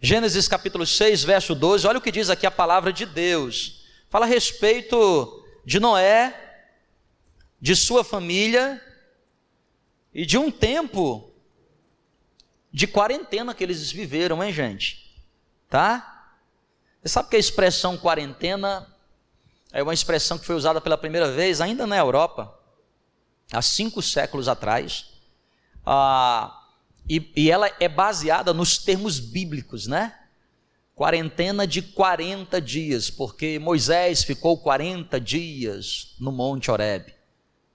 Gênesis capítulo 6, verso 12, olha o que diz aqui a palavra de Deus. Fala a respeito de Noé, de sua família e de um tempo de quarentena que eles viveram, hein, gente? Tá? Você sabe que a expressão quarentena é uma expressão que foi usada pela primeira vez ainda na Europa, há cinco séculos atrás. Ah, e, e ela é baseada nos termos bíblicos, né? Quarentena de 40 dias, porque Moisés ficou 40 dias no Monte Horebe,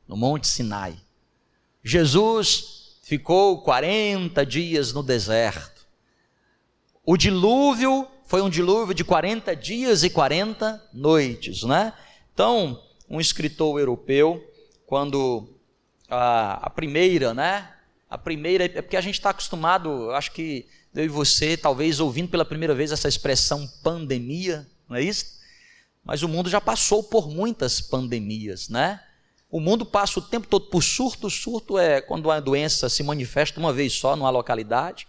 no Monte Sinai. Jesus ficou 40 dias no deserto. O dilúvio foi um dilúvio de 40 dias e 40 noites, né? Então, um escritor europeu, quando a, a primeira, né? A primeira, é porque a gente está acostumado, acho que eu e você, talvez ouvindo pela primeira vez essa expressão pandemia, não é isso? Mas o mundo já passou por muitas pandemias, né? O mundo passa o tempo todo por surto. Surto é quando a doença se manifesta uma vez só numa localidade.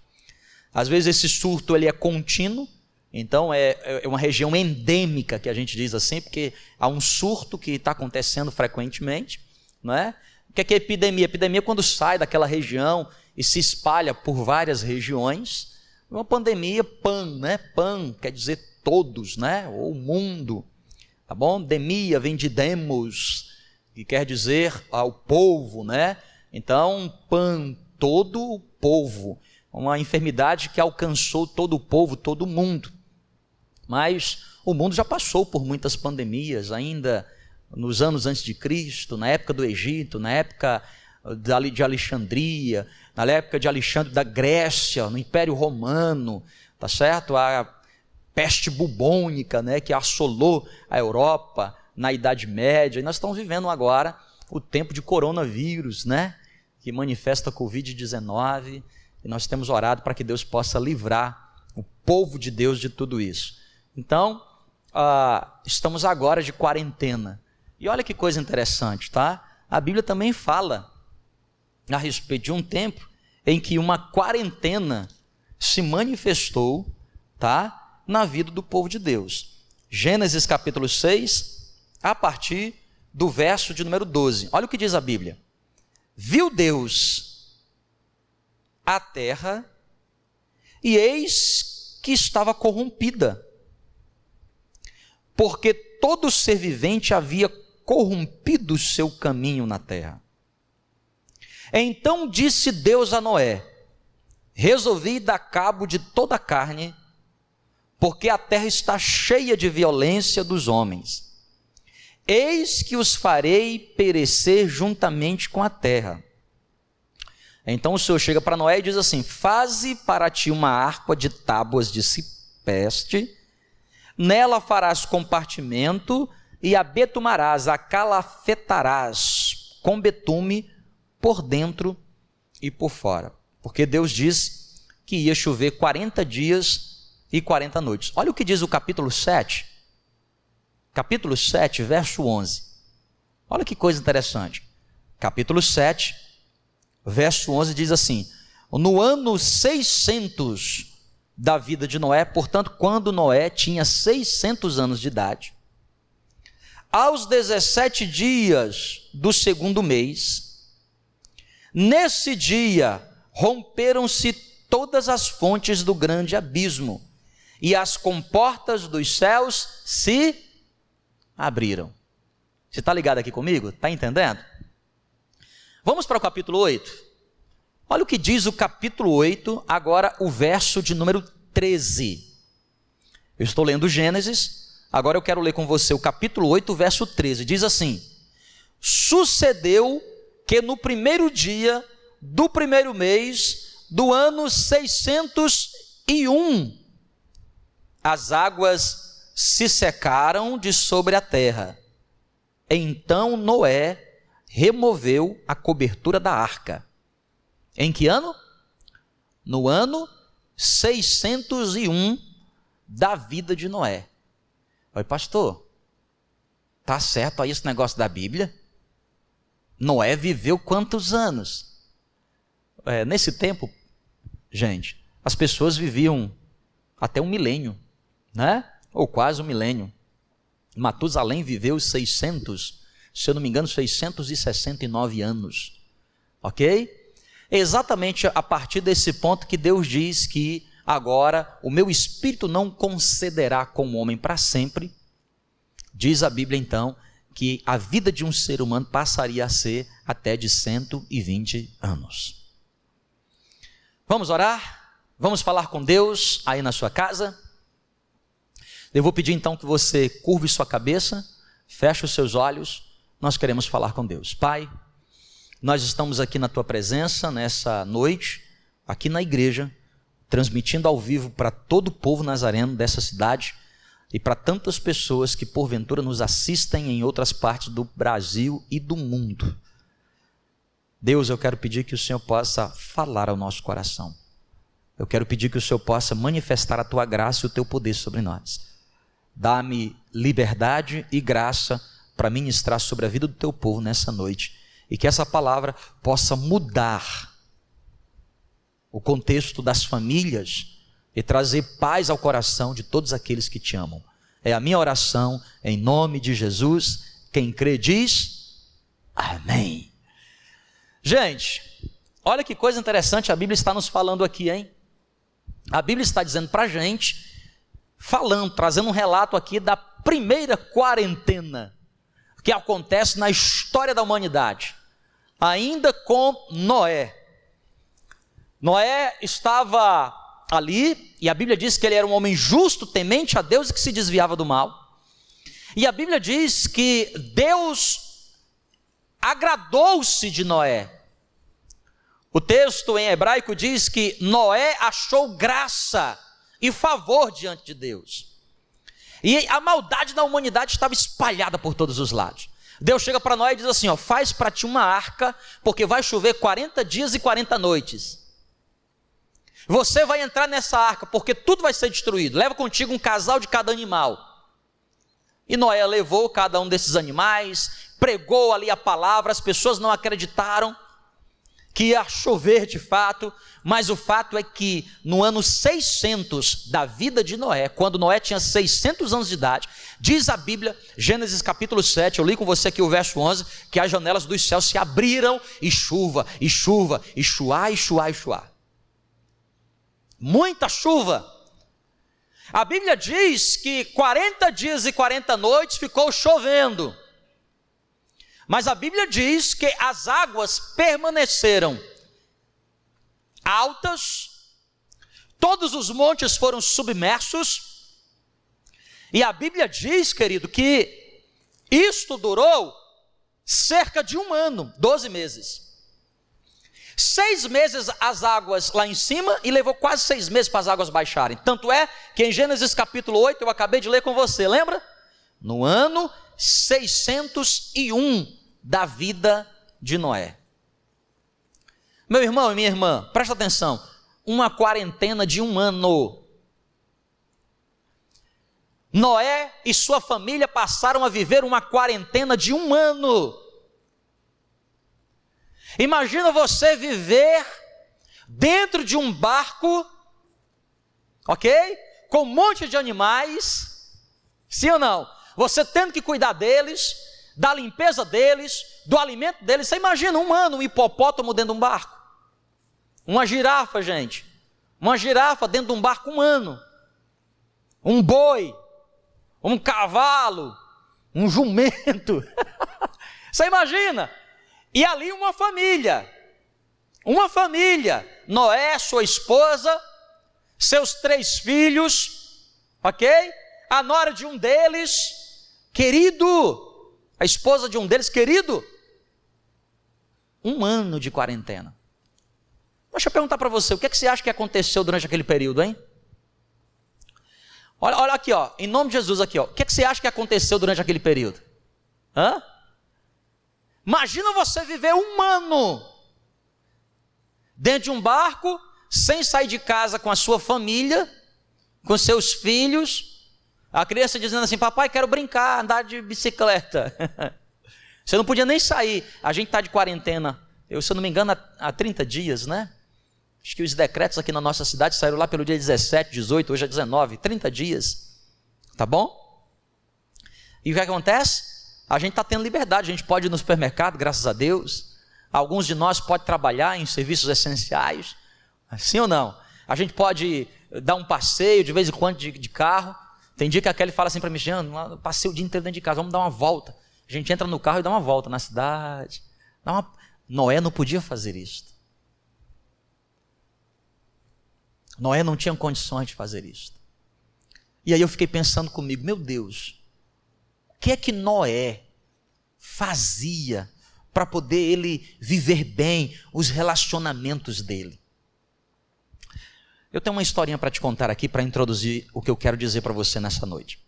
Às vezes esse surto ele é contínuo, então é, é uma região endêmica que a gente diz assim, porque há um surto que está acontecendo frequentemente, não é? O que é, que é epidemia? Epidemia é quando sai daquela região e se espalha por várias regiões. Uma pandemia, pan, né? Pan quer dizer todos, né? Ou mundo. Tá bom? Demia vem de demos, que quer dizer ao povo, né? Então, pan, todo o povo. Uma enfermidade que alcançou todo o povo, todo o mundo. Mas o mundo já passou por muitas pandemias, ainda nos anos antes de Cristo, na época do Egito, na época de Alexandria, na época de Alexandre da Grécia, no Império Romano, tá certo? A peste bubônica, né, que assolou a Europa na Idade Média. E nós estamos vivendo agora o tempo de coronavírus, né, que manifesta a COVID-19. E nós temos orado para que Deus possa livrar o povo de Deus de tudo isso. Então, uh, estamos agora de quarentena. E olha que coisa interessante, tá? A Bíblia também fala a respeito de um tempo em que uma quarentena se manifestou, tá? Na vida do povo de Deus. Gênesis capítulo 6, a partir do verso de número 12. Olha o que diz a Bíblia. Viu Deus a terra e eis que estava corrompida, porque todo ser vivente havia corrompido seu caminho na terra. Então disse Deus a Noé: Resolvi dar cabo de toda a carne, porque a terra está cheia de violência dos homens. Eis que os farei perecer juntamente com a terra. Então o Senhor chega para Noé e diz assim: Faze para ti uma harpa de tábuas de cipeste, nela farás compartimento e a betumarás, a calafetarás com betume por dentro e por fora. Porque Deus disse que ia chover 40 dias e 40 noites. Olha o que diz o capítulo 7. Capítulo 7, verso 11. Olha que coisa interessante. Capítulo 7, verso 11 diz assim: No ano 600 da vida de Noé, portanto, quando Noé tinha 600 anos de idade, aos 17 dias do segundo mês, nesse dia romperam-se todas as fontes do grande abismo, e as comportas dos céus se abriram. Você está ligado aqui comigo? Está entendendo? Vamos para o capítulo 8. Olha o que diz o capítulo 8, agora o verso de número 13. Eu estou lendo Gênesis, Agora eu quero ler com você o capítulo 8, verso 13. Diz assim: Sucedeu que no primeiro dia do primeiro mês do ano 601, as águas se secaram de sobre a terra. Então Noé removeu a cobertura da arca. Em que ano? No ano 601 da vida de Noé. Oi, pastor, tá certo aí esse negócio da Bíblia? Noé viveu quantos anos? É, nesse tempo, gente, as pessoas viviam até um milênio, né? Ou quase um milênio. Matusalém viveu 600, se eu não me engano, 669 anos. Ok? É exatamente a partir desse ponto que Deus diz que agora o meu espírito não concederá com o homem para sempre. Diz a Bíblia então que a vida de um ser humano passaria a ser até de 120 anos. Vamos orar? Vamos falar com Deus aí na sua casa? Eu vou pedir então que você curve sua cabeça, feche os seus olhos, nós queremos falar com Deus. Pai, nós estamos aqui na tua presença nessa noite, aqui na igreja, transmitindo ao vivo para todo o povo nazareno dessa cidade e para tantas pessoas que porventura nos assistem em outras partes do Brasil e do mundo. Deus, eu quero pedir que o Senhor possa falar ao nosso coração. Eu quero pedir que o Senhor possa manifestar a tua graça e o teu poder sobre nós. Dá-me liberdade e graça para ministrar sobre a vida do teu povo nessa noite e que essa palavra possa mudar o contexto das famílias e trazer paz ao coração de todos aqueles que te amam. É a minha oração em nome de Jesus. Quem crê diz Amém. Gente, olha que coisa interessante a Bíblia está nos falando aqui, hein? A Bíblia está dizendo para a gente, falando, trazendo um relato aqui da primeira quarentena que acontece na história da humanidade, ainda com Noé. Noé estava ali, e a Bíblia diz que ele era um homem justo, temente a Deus e que se desviava do mal. E a Bíblia diz que Deus agradou-se de Noé. O texto em hebraico diz que Noé achou graça e favor diante de Deus. E a maldade da humanidade estava espalhada por todos os lados. Deus chega para Noé e diz assim: ó, faz para ti uma arca, porque vai chover 40 dias e 40 noites. Você vai entrar nessa arca, porque tudo vai ser destruído. Leva contigo um casal de cada animal. E Noé levou cada um desses animais, pregou ali a palavra, as pessoas não acreditaram que ia chover de fato, mas o fato é que no ano 600 da vida de Noé, quando Noé tinha 600 anos de idade, diz a Bíblia, Gênesis capítulo 7, eu li com você aqui o verso 11, que as janelas dos céus se abriram e chuva, e chuva, e chuá, e chuá, e chuá. Muita chuva. A Bíblia diz que 40 dias e 40 noites ficou chovendo. Mas a Bíblia diz que as águas permaneceram altas, todos os montes foram submersos, e a Bíblia diz, querido, que isto durou cerca de um ano, 12 meses. Seis meses as águas lá em cima e levou quase seis meses para as águas baixarem. Tanto é que em Gênesis capítulo 8, eu acabei de ler com você, lembra? No ano 601 da vida de Noé. Meu irmão e minha irmã, presta atenção. Uma quarentena de um ano. Noé e sua família passaram a viver uma quarentena de um ano. Imagina você viver dentro de um barco, ok? Com um monte de animais, sim ou não? Você tendo que cuidar deles, da limpeza deles, do alimento deles. Você imagina um ano, um hipopótamo dentro de um barco? Uma girafa, gente. Uma girafa dentro de um barco um ano. Um boi, um cavalo, um jumento. Você imagina? E ali uma família. Uma família. Noé, sua esposa, seus três filhos, ok? A nora de um deles, querido, a esposa de um deles, querido, um ano de quarentena. Deixa eu perguntar para você, o que, é que você acha que aconteceu durante aquele período, hein? Olha, olha aqui, ó, em nome de Jesus aqui, ó. O que, é que você acha que aconteceu durante aquele período? Hã? Imagina você viver um ano dentro de um barco, sem sair de casa com a sua família, com seus filhos, a criança dizendo assim: Papai, quero brincar, andar de bicicleta. Você não podia nem sair. A gente está de quarentena, eu, se eu não me engano, há, há 30 dias, né? Acho que os decretos aqui na nossa cidade saíram lá pelo dia 17, 18, hoje é 19, 30 dias. Tá bom? E o que acontece? A gente está tendo liberdade, a gente pode ir no supermercado, graças a Deus. Alguns de nós podem trabalhar em serviços essenciais. Sim ou não? A gente pode dar um passeio de vez em quando de, de carro. Tem dia que a Kelly fala assim para mim, Jean, passei o dia inteiro dentro de casa, vamos dar uma volta. A gente entra no carro e dá uma volta na cidade. Uma... Noé não podia fazer isso. Noé não tinha condições de fazer isso. E aí eu fiquei pensando comigo, meu Deus, que é que Noé fazia para poder ele viver bem os relacionamentos dele? Eu tenho uma historinha para te contar aqui para introduzir o que eu quero dizer para você nessa noite.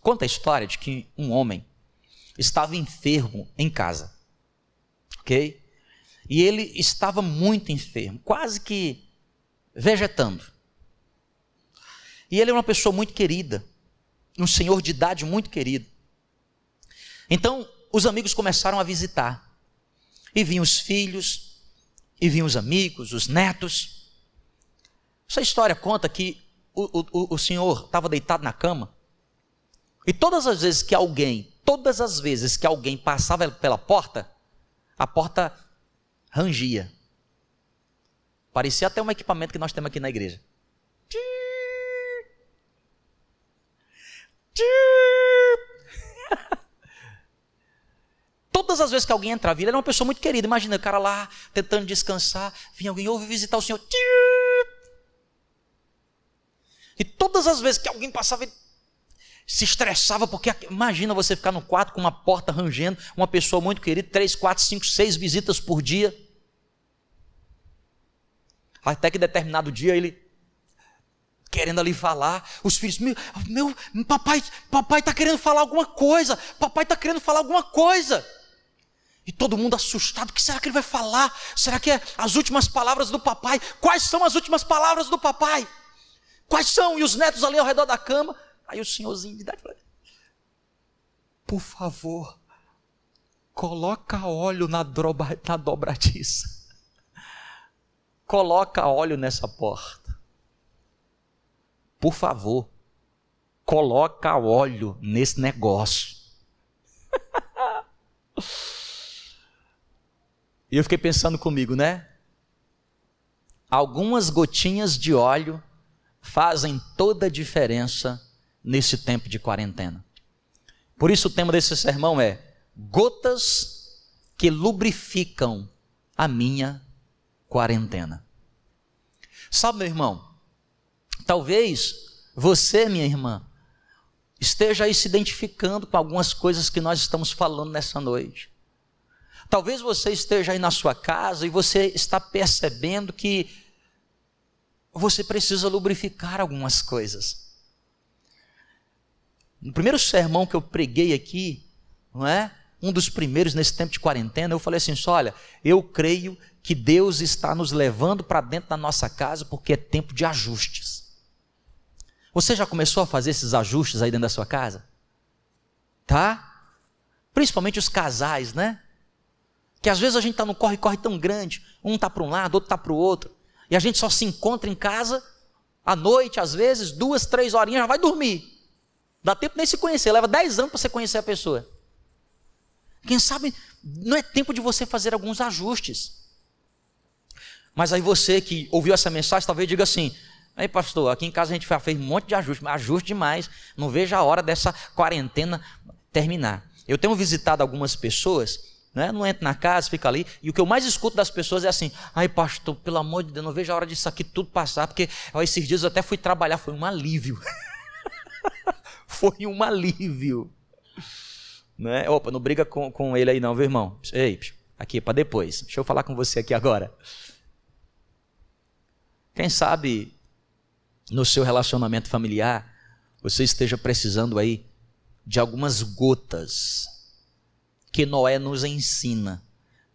Conta a história de que um homem estava enfermo em casa. OK? E ele estava muito enfermo, quase que vegetando. E ele é uma pessoa muito querida, um senhor de idade muito querido. Então, os amigos começaram a visitar. E vinham os filhos, e vinham os amigos, os netos. Essa história conta que o, o, o senhor estava deitado na cama. E todas as vezes que alguém, todas as vezes que alguém passava pela porta, a porta rangia. Parecia até um equipamento que nós temos aqui na igreja. Todas as vezes que alguém entrava, ele era uma pessoa muito querida. Imagina o cara lá tentando descansar, vinha alguém, ouve visitar o Senhor. E todas as vezes que alguém passava, ele se estressava, porque imagina você ficar no quarto com uma porta rangendo, uma pessoa muito querida, três, quatro, cinco, seis visitas por dia. Até que determinado dia ele querendo ali falar, os filhos, meu, meu papai, papai está querendo falar alguma coisa, papai está querendo falar alguma coisa. E todo mundo assustado, o que será que ele vai falar? Será que é as últimas palavras do papai? Quais são as últimas palavras do papai? Quais são? E os netos ali ao redor da cama. Aí o senhorzinho de idade falou, por favor, coloca óleo na, droba, na dobradiça. Coloca óleo nessa porta. Por favor, coloca óleo nesse negócio. E eu fiquei pensando comigo, né? Algumas gotinhas de óleo fazem toda a diferença nesse tempo de quarentena. Por isso o tema desse sermão é gotas que lubrificam a minha quarentena. Sabe, meu irmão, talvez você, minha irmã, esteja aí se identificando com algumas coisas que nós estamos falando nessa noite. Talvez você esteja aí na sua casa e você está percebendo que você precisa lubrificar algumas coisas. No primeiro sermão que eu preguei aqui, não é? Um dos primeiros nesse tempo de quarentena, eu falei assim: olha, eu creio que Deus está nos levando para dentro da nossa casa porque é tempo de ajustes. Você já começou a fazer esses ajustes aí dentro da sua casa? Tá? Principalmente os casais, né? Que às vezes a gente está num corre-corre tão grande, um está para um lado, outro está para o outro, e a gente só se encontra em casa à noite, às vezes, duas, três horinhas, já vai dormir. Dá tempo nem se conhecer, leva dez anos para você conhecer a pessoa. Quem sabe não é tempo de você fazer alguns ajustes. Mas aí você que ouviu essa mensagem, talvez diga assim: aí pastor, aqui em casa a gente fez um monte de ajuste, ajuste demais, não vejo a hora dessa quarentena terminar. Eu tenho visitado algumas pessoas né? Não entra na casa, fica ali. E o que eu mais escuto das pessoas é assim: ai, pastor, pelo amor de Deus, não vejo a hora disso aqui tudo passar, porque ó, esses dias eu até fui trabalhar, foi um alívio. foi um alívio. Né? Opa, não briga com, com ele aí, não, viu, irmão? Ei, aqui para depois. Deixa eu falar com você aqui agora. Quem sabe no seu relacionamento familiar você esteja precisando aí de algumas gotas que Noé nos ensina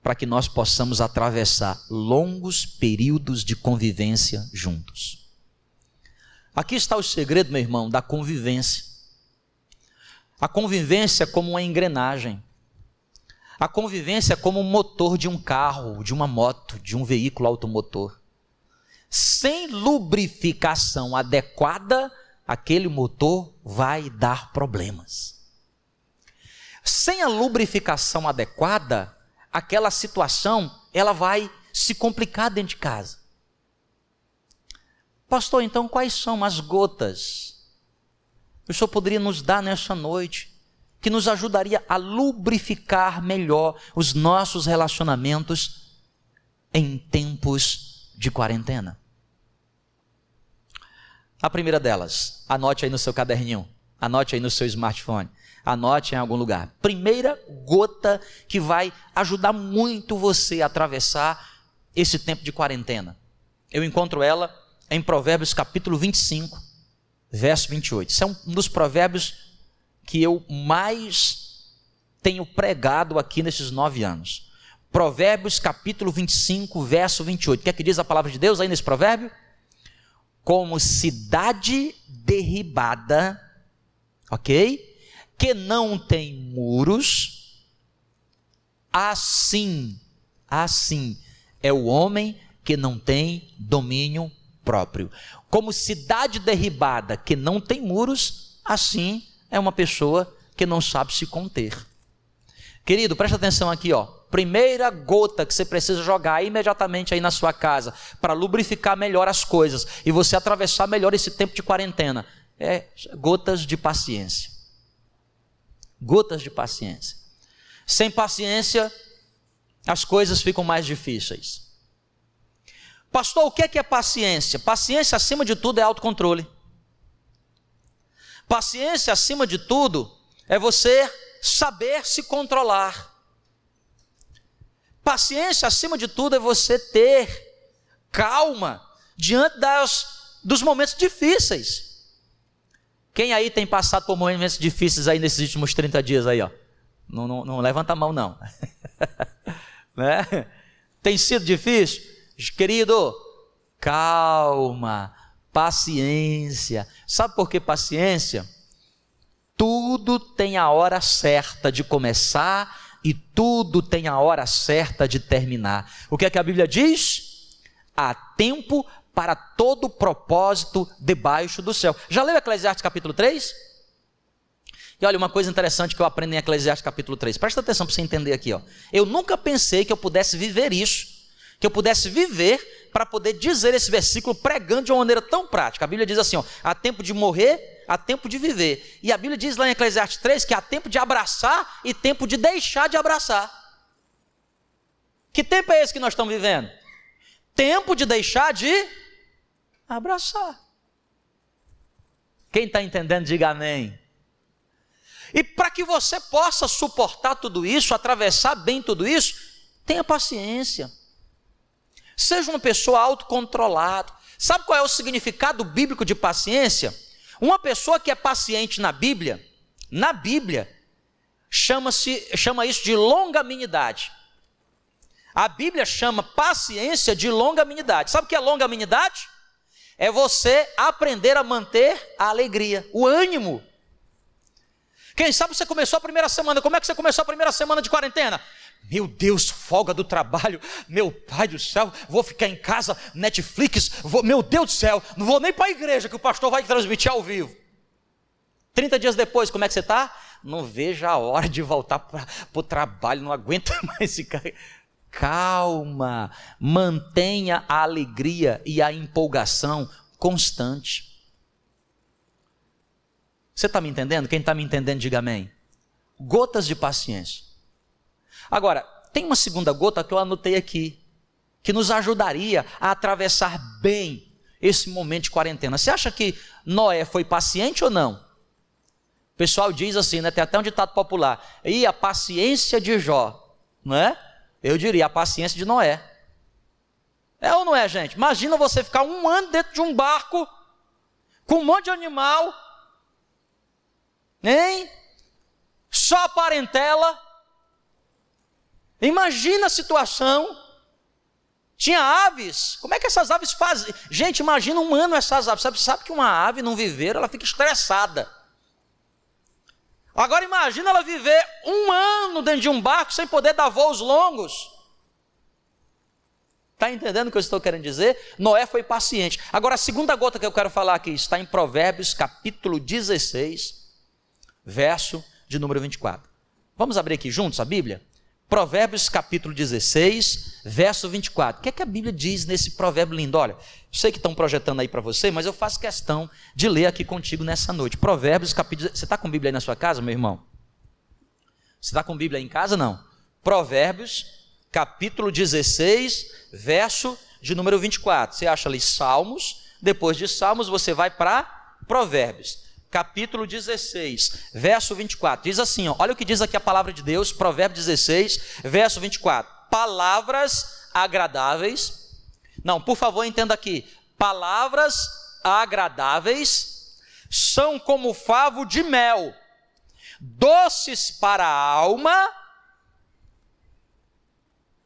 para que nós possamos atravessar longos períodos de convivência juntos. Aqui está o segredo, meu irmão, da convivência. A convivência é como uma engrenagem. A convivência é como um motor de um carro, de uma moto, de um veículo automotor. sem lubrificação adequada, aquele motor vai dar problemas. Sem a lubrificação adequada, aquela situação ela vai se complicar dentro de casa. Pastor, então quais são as gotas que o senhor poderia nos dar nessa noite que nos ajudaria a lubrificar melhor os nossos relacionamentos em tempos de quarentena? A primeira delas, anote aí no seu caderninho, anote aí no seu smartphone, anote em algum lugar. Primeira gota que vai ajudar muito você a atravessar esse tempo de quarentena. Eu encontro ela em Provérbios capítulo 25, verso 28. Isso é um dos provérbios que eu mais tenho pregado aqui nesses nove anos. Provérbios capítulo 25, verso 28. O que é que diz a palavra de Deus aí nesse provérbio? como cidade derribada, ok? Que não tem muros, assim, assim é o homem que não tem domínio próprio. Como cidade derribada que não tem muros, assim é uma pessoa que não sabe se conter. Querido, presta atenção aqui, ó primeira gota que você precisa jogar imediatamente aí na sua casa para lubrificar melhor as coisas e você atravessar melhor esse tempo de quarentena é gotas de paciência. Gotas de paciência. Sem paciência, as coisas ficam mais difíceis. Pastor, o que é, que é paciência? Paciência, acima de tudo, é autocontrole. Paciência, acima de tudo, é você saber se controlar. Paciência, acima de tudo, é você ter calma diante das, dos momentos difíceis. Quem aí tem passado por momentos difíceis aí nesses últimos 30 dias aí, ó? Não, não, não levanta a mão, não. né? Tem sido difícil? Querido, calma, paciência. Sabe por que paciência? Tudo tem a hora certa de começar e tudo tem a hora certa de terminar. O que é que a Bíblia diz? Há tempo para todo propósito debaixo do céu. Já leu Eclesiastes capítulo 3? E olha, uma coisa interessante que eu aprendo em Eclesiastes capítulo 3. Presta atenção para você entender aqui. Ó. Eu nunca pensei que eu pudesse viver isso, que eu pudesse viver para poder dizer esse versículo pregando de uma maneira tão prática. A Bíblia diz assim: ó, há tempo de morrer há tempo de viver. E a Bíblia diz lá em Eclesiastes 3 que há tempo de abraçar e tempo de deixar de abraçar. Que tempo é esse que nós estamos vivendo? Tempo de deixar de abraçar. Quem está entendendo, diga amém. E para que você possa suportar tudo isso, atravessar bem tudo isso, tenha paciência. Seja uma pessoa autocontrolada. Sabe qual é o significado bíblico de paciência? Uma pessoa que é paciente na Bíblia, na Bíblia, chama-se chama isso de longanimidade. A Bíblia chama paciência de longanimidade. Sabe o que é longanimidade? É você aprender a manter a alegria, o ânimo. Quem sabe você começou a primeira semana, como é que você começou a primeira semana de quarentena? Meu Deus, folga do trabalho, meu pai do céu, vou ficar em casa, Netflix, vou, meu Deus do céu, não vou nem para a igreja que o pastor vai transmitir ao vivo. 30 dias depois, como é que você está? Não vejo a hora de voltar para o trabalho, não aguento mais ficar. Calma, mantenha a alegria e a empolgação constante. Você está me entendendo? Quem está me entendendo, diga amém. Gotas de paciência. Agora, tem uma segunda gota que eu anotei aqui, que nos ajudaria a atravessar bem esse momento de quarentena. Você acha que Noé foi paciente ou não? O pessoal diz assim, né? Tem até um ditado popular. E a paciência de Jó, não é? Eu diria a paciência de Noé. É ou não é, gente? Imagina você ficar um ano dentro de um barco com um monte de animal, hein? Só parentela, Imagina a situação. Tinha aves. Como é que essas aves fazem? Gente, imagina um ano essas aves. Sabe, sabe que uma ave num viveiro, ela fica estressada. Agora imagina ela viver um ano dentro de um barco sem poder dar voos longos. Está entendendo o que eu estou querendo dizer? Noé foi paciente. Agora, a segunda gota que eu quero falar aqui está em Provérbios, capítulo 16, verso de número 24. Vamos abrir aqui juntos a Bíblia? Provérbios capítulo 16, verso 24. O que é que a Bíblia diz nesse provérbio lindo? Olha, sei que estão projetando aí para você, mas eu faço questão de ler aqui contigo nessa noite. Provérbios capítulo. Você está com Bíblia aí na sua casa, meu irmão? Você está com Bíblia aí em casa? Não. Provérbios capítulo 16, verso de número 24. Você acha ali Salmos, depois de Salmos você vai para Provérbios capítulo 16, verso 24. Diz assim: ó, olha o que diz aqui a palavra de Deus, Provérbio 16, verso 24. Palavras agradáveis. Não, por favor, entenda aqui. Palavras agradáveis são como favo de mel, doces para a alma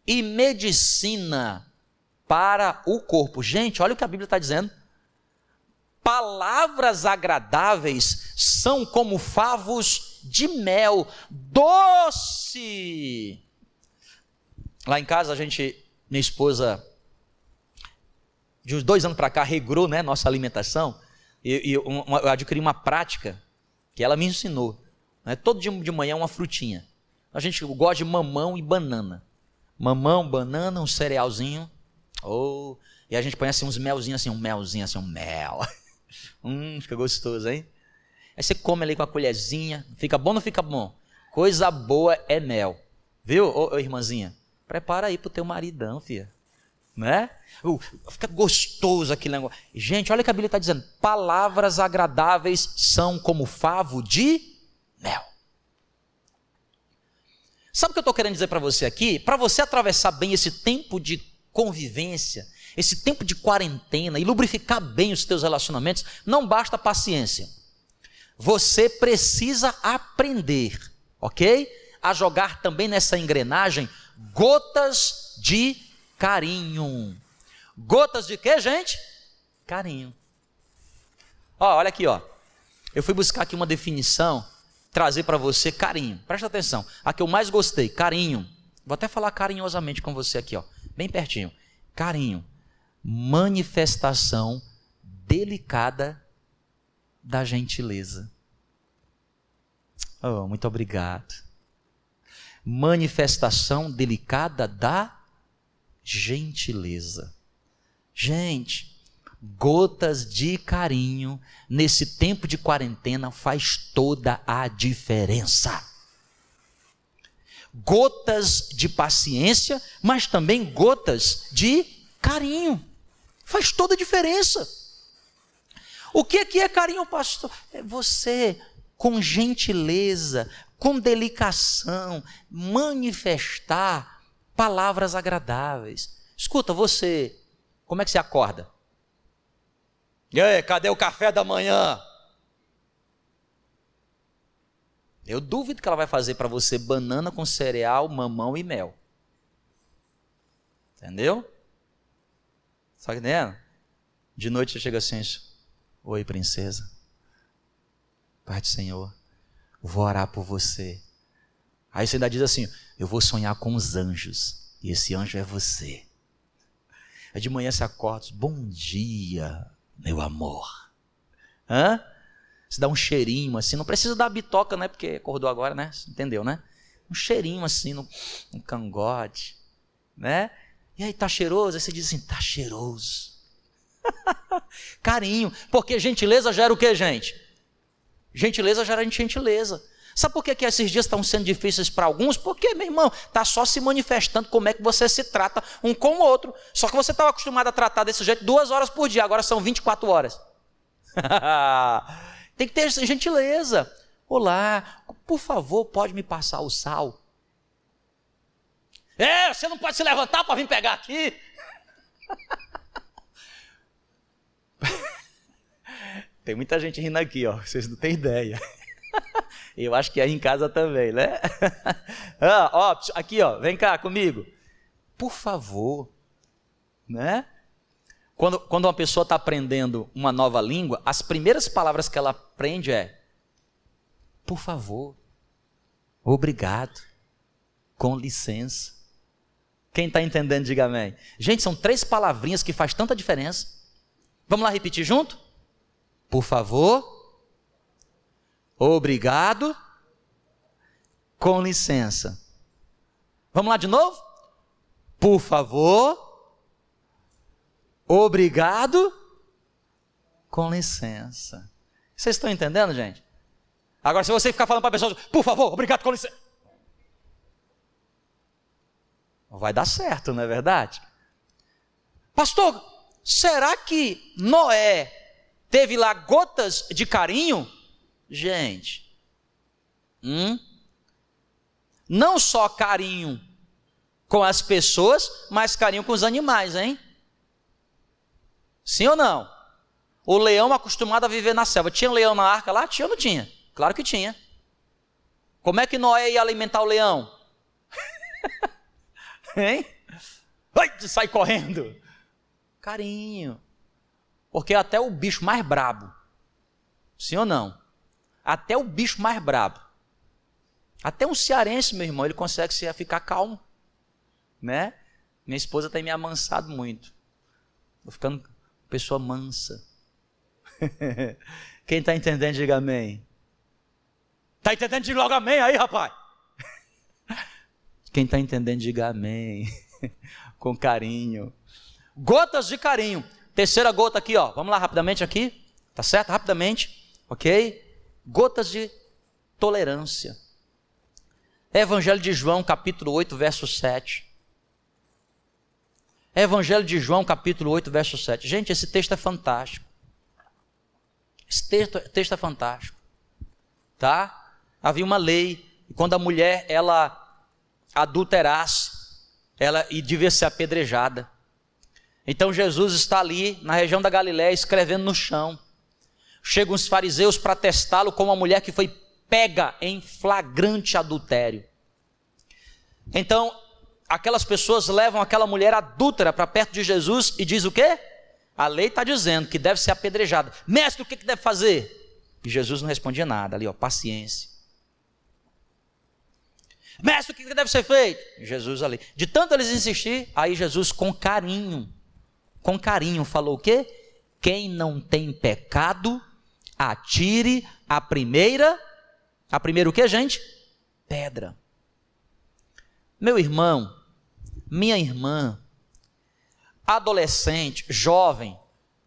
e medicina para o corpo. Gente, olha o que a Bíblia está dizendo palavras agradáveis são como favos de mel, doce. Lá em casa a gente, minha esposa, de uns dois anos para cá, regrou né, nossa alimentação. E, e uma, eu adquiri uma prática que ela me ensinou. Né, todo dia de manhã uma frutinha. A gente gosta de mamão e banana. Mamão, banana, um cerealzinho. Oh, e a gente põe assim uns melzinhos, assim, um melzinho, assim, um mel. Hum, fica gostoso, hein? Aí você come ali com a colherzinha. Fica bom ou não fica bom? Coisa boa é mel. Viu, ô, ô irmãzinha? Prepara aí pro teu maridão, filha. Né? Uh, fica gostoso aquele negócio. Gente, olha o que a Bíblia está dizendo. Palavras agradáveis são como favo de mel. Sabe o que eu estou querendo dizer para você aqui? Para você atravessar bem esse tempo de convivência, esse tempo de quarentena e lubrificar bem os teus relacionamentos, não basta paciência. Você precisa aprender, ok? A jogar também nessa engrenagem gotas de carinho. Gotas de quê, gente? Carinho. Ó, olha aqui, ó. Eu fui buscar aqui uma definição, trazer para você carinho. Presta atenção. A que eu mais gostei, carinho. Vou até falar carinhosamente com você aqui, ó, bem pertinho. Carinho manifestação delicada da gentileza. Oh, muito obrigado. Manifestação delicada da gentileza. Gente, gotas de carinho nesse tempo de quarentena faz toda a diferença. Gotas de paciência, mas também gotas de carinho. Faz toda a diferença. O que que é carinho, pastor? É você, com gentileza, com delicação, manifestar palavras agradáveis. Escuta, você, como é que você acorda? E aí, cadê o café da manhã? Eu duvido que ela vai fazer para você banana com cereal, mamão e mel. Entendeu? Está entendendo? De noite você chega assim: Oi, princesa. Pai do Senhor, vou orar por você. Aí você ainda diz assim: Eu vou sonhar com os anjos. E esse anjo é você. Aí de manhã você acorda, bom dia, meu amor. Hã? Você dá um cheirinho assim, não precisa dar bitoca, né? Porque acordou agora, né? Entendeu, né? Um cheirinho assim no, no cangote, né? E aí, tá cheiroso? Aí você diz assim, tá cheiroso. Carinho, porque gentileza gera o que, gente? Gentileza gera gentileza. Sabe por que, que esses dias estão sendo difíceis para alguns? Porque, meu irmão, está só se manifestando como é que você se trata um com o outro. Só que você estava acostumado a tratar desse jeito duas horas por dia, agora são 24 horas. Tem que ter gentileza. Olá, por favor, pode me passar o sal? É, você não pode se levantar para vir pegar aqui. Tem muita gente rindo aqui, ó. Vocês não têm ideia. Eu acho que é em casa também, né? ah, ó, aqui, ó, vem cá comigo. Por favor, né? Quando, quando uma pessoa está aprendendo uma nova língua, as primeiras palavras que ela aprende é: por favor, obrigado, com licença. Quem está entendendo, diga amém. Gente, são três palavrinhas que faz tanta diferença. Vamos lá repetir junto? Por favor. Obrigado. Com licença. Vamos lá de novo? Por favor. Obrigado. Com licença. Vocês estão entendendo, gente? Agora, se você ficar falando para a pessoa, por favor, obrigado, com licença. Vai dar certo, não é verdade? Pastor, será que Noé teve lá gotas de carinho? Gente, hum? não só carinho com as pessoas, mas carinho com os animais, hein? Sim ou não? O leão acostumado a viver na selva. Tinha leão na arca lá? Tinha ou não tinha? Claro que tinha. Como é que Noé ia alimentar o leão? hein? Ai, sai correndo. Carinho. Porque até o bicho mais brabo, sim ou não? Até o bicho mais brabo, até um cearense, meu irmão, ele consegue ficar calmo, né? Minha esposa tem me amansado muito. Estou ficando pessoa mansa. Quem está entendendo, diga amém. Está entendendo, diga logo amém aí, rapaz. Quem está entendendo, diga amém. Com carinho. Gotas de carinho. Terceira gota aqui, ó. Vamos lá rapidamente aqui. Tá certo? Rapidamente. Ok? Gotas de tolerância. Evangelho de João, capítulo 8, verso 7. Evangelho de João, capítulo 8, verso 7. Gente, esse texto é fantástico. Esse texto, texto é fantástico. Tá? Havia uma lei, e quando a mulher ela adulterasse, ela e devia ser apedrejada. Então Jesus está ali na região da Galiléia escrevendo no chão. Chegam os fariseus para testá-lo como uma mulher que foi pega em flagrante adultério. Então, aquelas pessoas levam aquela mulher adúltera para perto de Jesus e diz o quê? A lei está dizendo que deve ser apedrejada. Mestre, o que, que deve fazer? E Jesus não respondia nada ali, ó, paciência. Mestre, o que deve ser feito? Jesus ali. De tanto eles insistir, aí Jesus com carinho, com carinho falou o quê? Quem não tem pecado, atire a primeira, a primeira o que, gente? Pedra. Meu irmão, minha irmã, adolescente, jovem,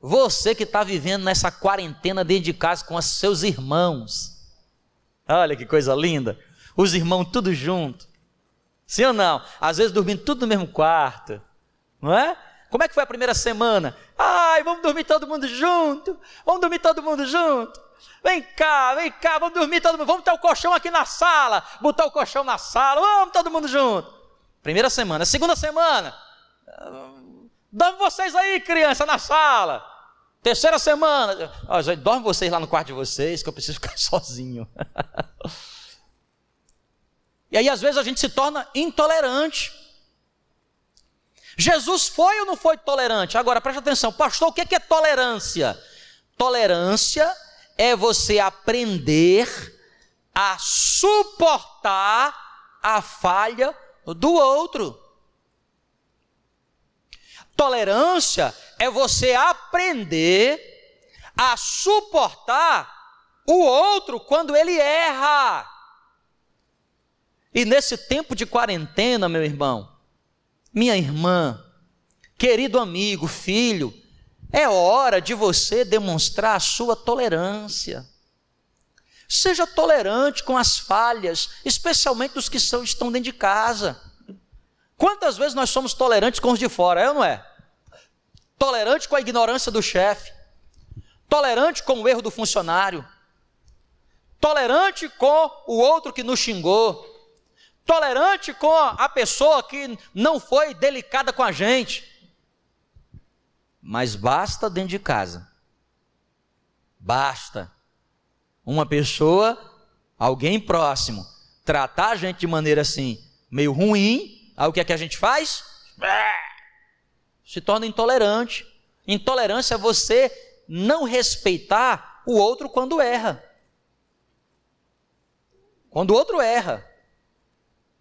você que está vivendo nessa quarentena dentro de casa com os seus irmãos, olha que coisa linda os irmãos tudo junto. Sim ou não? Às vezes dormindo tudo no mesmo quarto, não é? Como é que foi a primeira semana? Ai, vamos dormir todo mundo junto. Vamos dormir todo mundo junto. Vem cá, vem cá, vamos dormir todo mundo. Vamos ter o colchão aqui na sala. Botar o colchão na sala. Vamos todo mundo junto. Primeira semana. Segunda semana. Dorme vocês aí, criança, na sala. Terceira semana. dorme vocês lá no quarto de vocês, que eu preciso ficar sozinho. E aí, às vezes, a gente se torna intolerante. Jesus foi ou não foi tolerante? Agora, preste atenção, pastor, o que é tolerância? Tolerância é você aprender a suportar a falha do outro. Tolerância é você aprender a suportar o outro quando ele erra. E nesse tempo de quarentena, meu irmão, minha irmã, querido amigo, filho, é hora de você demonstrar a sua tolerância. Seja tolerante com as falhas, especialmente dos que são, estão dentro de casa. Quantas vezes nós somos tolerantes com os de fora, é ou não é? Tolerante com a ignorância do chefe, tolerante com o erro do funcionário, tolerante com o outro que nos xingou, tolerante com a pessoa que não foi delicada com a gente. Mas basta dentro de casa. Basta uma pessoa, alguém próximo, tratar a gente de maneira assim, meio ruim, aí o que é que a gente faz? Se torna intolerante. Intolerância é você não respeitar o outro quando erra. Quando o outro erra.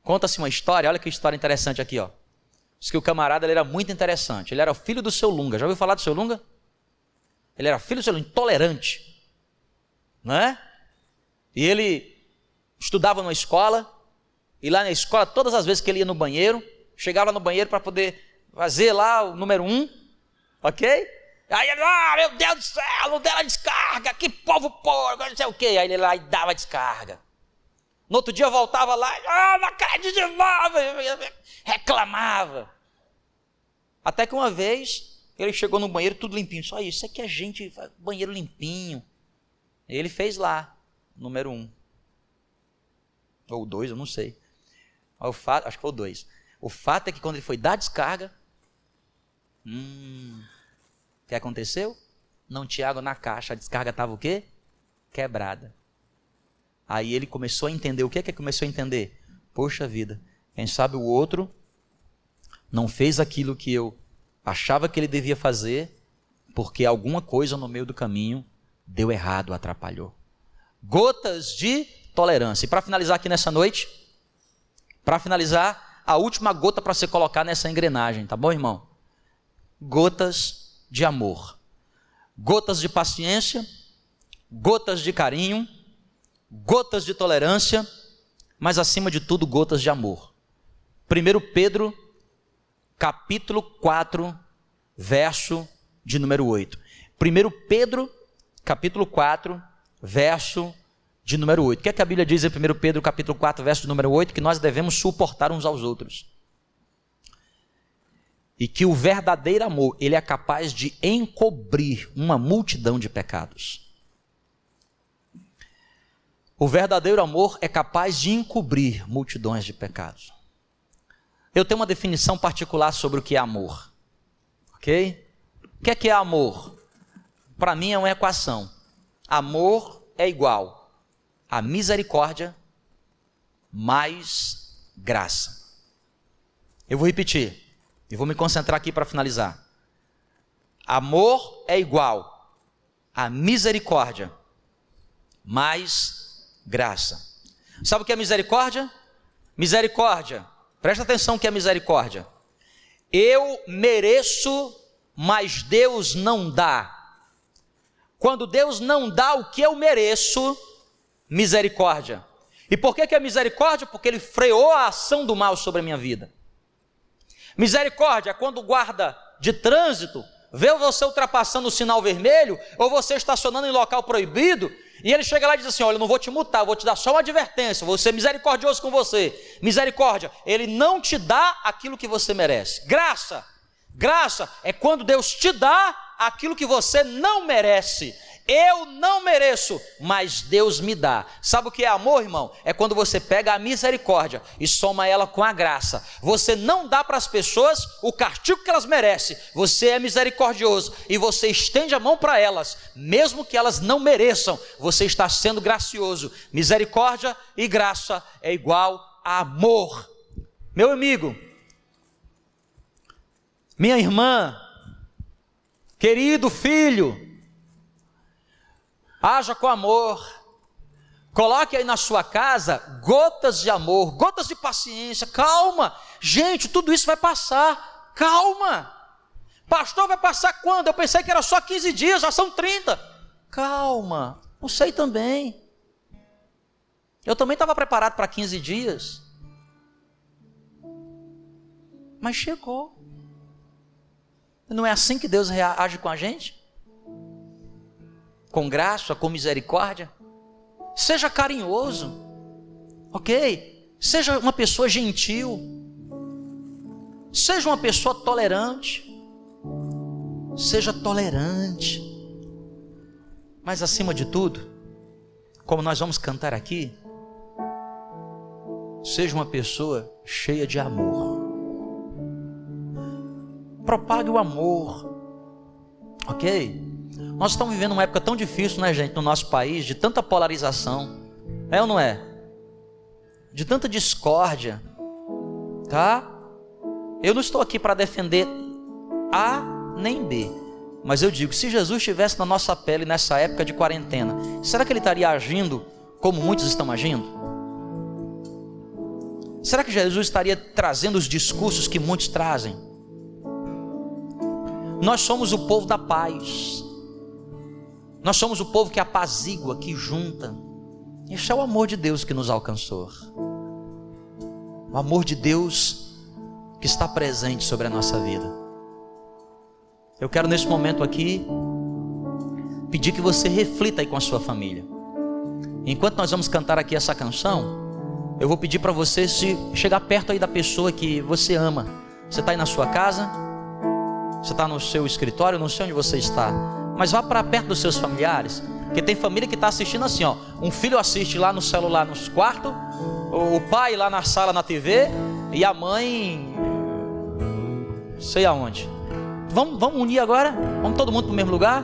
Conta-se uma história, olha que história interessante aqui, ó. Diz que o camarada ele era muito interessante. Ele era filho do seu Lunga. Já ouviu falar do seu Lunga? Ele era filho do seu Lunga, intolerante. É? E ele estudava numa escola. E lá na escola, todas as vezes que ele ia no banheiro, chegava no banheiro para poder fazer lá o número um. Ok? Aí ele, ah, meu Deus do céu, não dela descarga, que povo porco, não sei o quê. Aí ele lá e dava descarga. No outro dia eu voltava lá, ah, não acredito de novo, reclamava. Até que uma vez ele chegou no banheiro tudo limpinho. Só isso, isso aqui é gente, banheiro limpinho. Ele fez lá, número um. Ou dois, eu não sei. O fato, acho que foi o dois. O fato é que quando ele foi dar descarga, hum, o que aconteceu? Não tinha água na caixa, a descarga estava o quê? Quebrada. Aí ele começou a entender. O que é que começou a entender? Poxa vida, quem sabe o outro não fez aquilo que eu achava que ele devia fazer, porque alguma coisa no meio do caminho deu errado, atrapalhou. Gotas de tolerância. E para finalizar aqui nessa noite, para finalizar, a última gota para você colocar nessa engrenagem, tá bom, irmão? Gotas de amor. Gotas de paciência, gotas de carinho, gotas de tolerância, mas acima de tudo, gotas de amor. 1 Pedro, capítulo 4, verso de número 8. 1 Pedro, capítulo 4, verso de número 8. O que, é que a Bíblia diz em 1 Pedro, capítulo 4, verso número 8? Que nós devemos suportar uns aos outros. E que o verdadeiro amor, ele é capaz de encobrir uma multidão de pecados. O verdadeiro amor é capaz de encobrir multidões de pecados. Eu tenho uma definição particular sobre o que é amor. Ok? O que é que é amor? Para mim é uma equação. Amor é igual a misericórdia mais graça. Eu vou repetir e vou me concentrar aqui para finalizar. Amor é igual a misericórdia mais graça. Sabe o que é misericórdia? Misericórdia. Presta atenção que é misericórdia. Eu mereço, mas Deus não dá. Quando Deus não dá o que eu mereço, misericórdia. E por que, que é misericórdia? Porque Ele freou a ação do mal sobre a minha vida. Misericórdia, quando o guarda de trânsito vê você ultrapassando o sinal vermelho, ou você estacionando em local proibido, e ele chega lá e diz assim: Olha, eu não vou te multar, vou te dar só uma advertência, vou ser misericordioso com você. Misericórdia, ele não te dá aquilo que você merece. Graça, graça é quando Deus te dá aquilo que você não merece. Eu não mereço, mas Deus me dá. Sabe o que é amor, irmão? É quando você pega a misericórdia e soma ela com a graça. Você não dá para as pessoas o castigo que elas merecem. Você é misericordioso e você estende a mão para elas, mesmo que elas não mereçam. Você está sendo gracioso. Misericórdia e graça é igual a amor. Meu amigo, minha irmã, querido filho, haja com amor. Coloque aí na sua casa gotas de amor, gotas de paciência. Calma, gente, tudo isso vai passar. Calma. Pastor, vai passar quando? Eu pensei que era só 15 dias, já são 30. Calma, não sei também. Eu também estava preparado para 15 dias. Mas chegou. Não é assim que Deus age com a gente? Com graça, com misericórdia. Seja carinhoso, ok? Seja uma pessoa gentil. Seja uma pessoa tolerante. Seja tolerante. Mas acima de tudo, como nós vamos cantar aqui, seja uma pessoa cheia de amor. Propague o amor, ok? Nós estamos vivendo uma época tão difícil, né, gente, no nosso país, de tanta polarização. É ou não é? De tanta discórdia. Tá? Eu não estou aqui para defender A nem B. Mas eu digo, se Jesus estivesse na nossa pele nessa época de quarentena, será que ele estaria agindo como muitos estão agindo? Será que Jesus estaria trazendo os discursos que muitos trazem? Nós somos o povo da paz. Nós somos o povo que apazigua, que junta. Esse é o amor de Deus que nos alcançou. O amor de Deus que está presente sobre a nossa vida. Eu quero nesse momento aqui pedir que você reflita aí com a sua família. Enquanto nós vamos cantar aqui essa canção, eu vou pedir para você se chegar perto aí da pessoa que você ama. Você está aí na sua casa, você está no seu escritório, não sei onde você está, mas vá para perto dos seus familiares. Porque tem família que está assistindo assim, ó. Um filho assiste lá no celular nos quartos, o pai lá na sala na TV e a mãe sei aonde. Vamos, vamos unir agora? Vamos todo mundo para o mesmo lugar?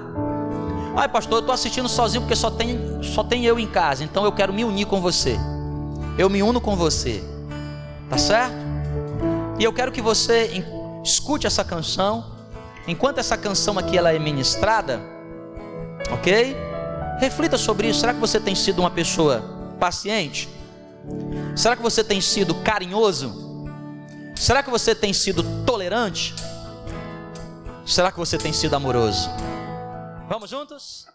Ai, pastor, eu estou assistindo sozinho porque só tem, só tem eu em casa, então eu quero me unir com você. Eu me uno com você. Tá certo? E eu quero que você escute essa canção. Enquanto essa canção aqui ela é ministrada, ok? Reflita sobre isso. Será que você tem sido uma pessoa paciente? Será que você tem sido carinhoso? Será que você tem sido tolerante? Será que você tem sido amoroso? Vamos juntos?